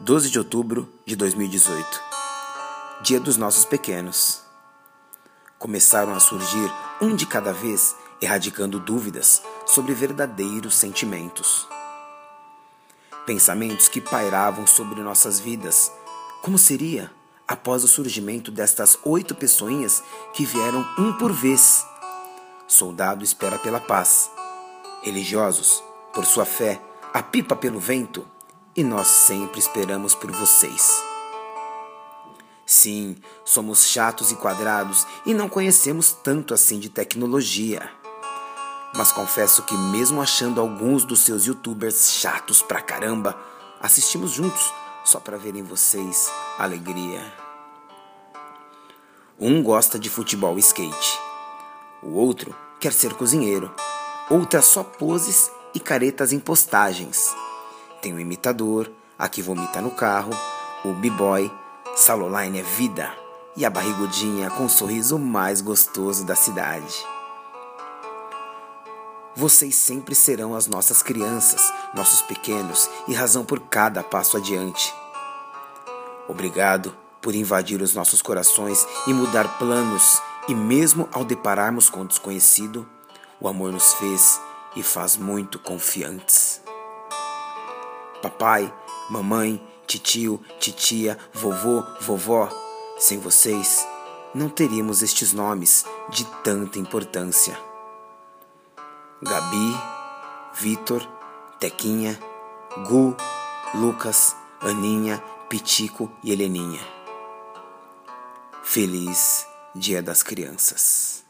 12 de outubro de 2018 Dia dos nossos pequenos. Começaram a surgir um de cada vez, erradicando dúvidas sobre verdadeiros sentimentos. Pensamentos que pairavam sobre nossas vidas. Como seria após o surgimento destas oito pessoinhas que vieram um por vez? Soldado espera pela paz. Religiosos, por sua fé, a pipa pelo vento e nós sempre esperamos por vocês. Sim, somos chatos e quadrados e não conhecemos tanto assim de tecnologia. Mas confesso que, mesmo achando alguns dos seus youtubers chatos pra caramba, assistimos juntos só para ver em vocês alegria. Um gosta de futebol e skate, o outro quer ser cozinheiro, outra só poses e caretas em postagens. Tem o imitador, a que vomita no carro, o b-boy, Saloline é vida e a barrigudinha com o sorriso mais gostoso da cidade. Vocês sempre serão as nossas crianças, nossos pequenos e razão por cada passo adiante. Obrigado por invadir os nossos corações e mudar planos, e mesmo ao depararmos com o desconhecido, o amor nos fez e faz muito confiantes. Papai, mamãe, titio, titia, vovô, vovó, sem vocês não teríamos estes nomes de tanta importância. Gabi, Vitor, Tequinha, Gu, Lucas, Aninha, Pitico e Heleninha. Feliz Dia das Crianças.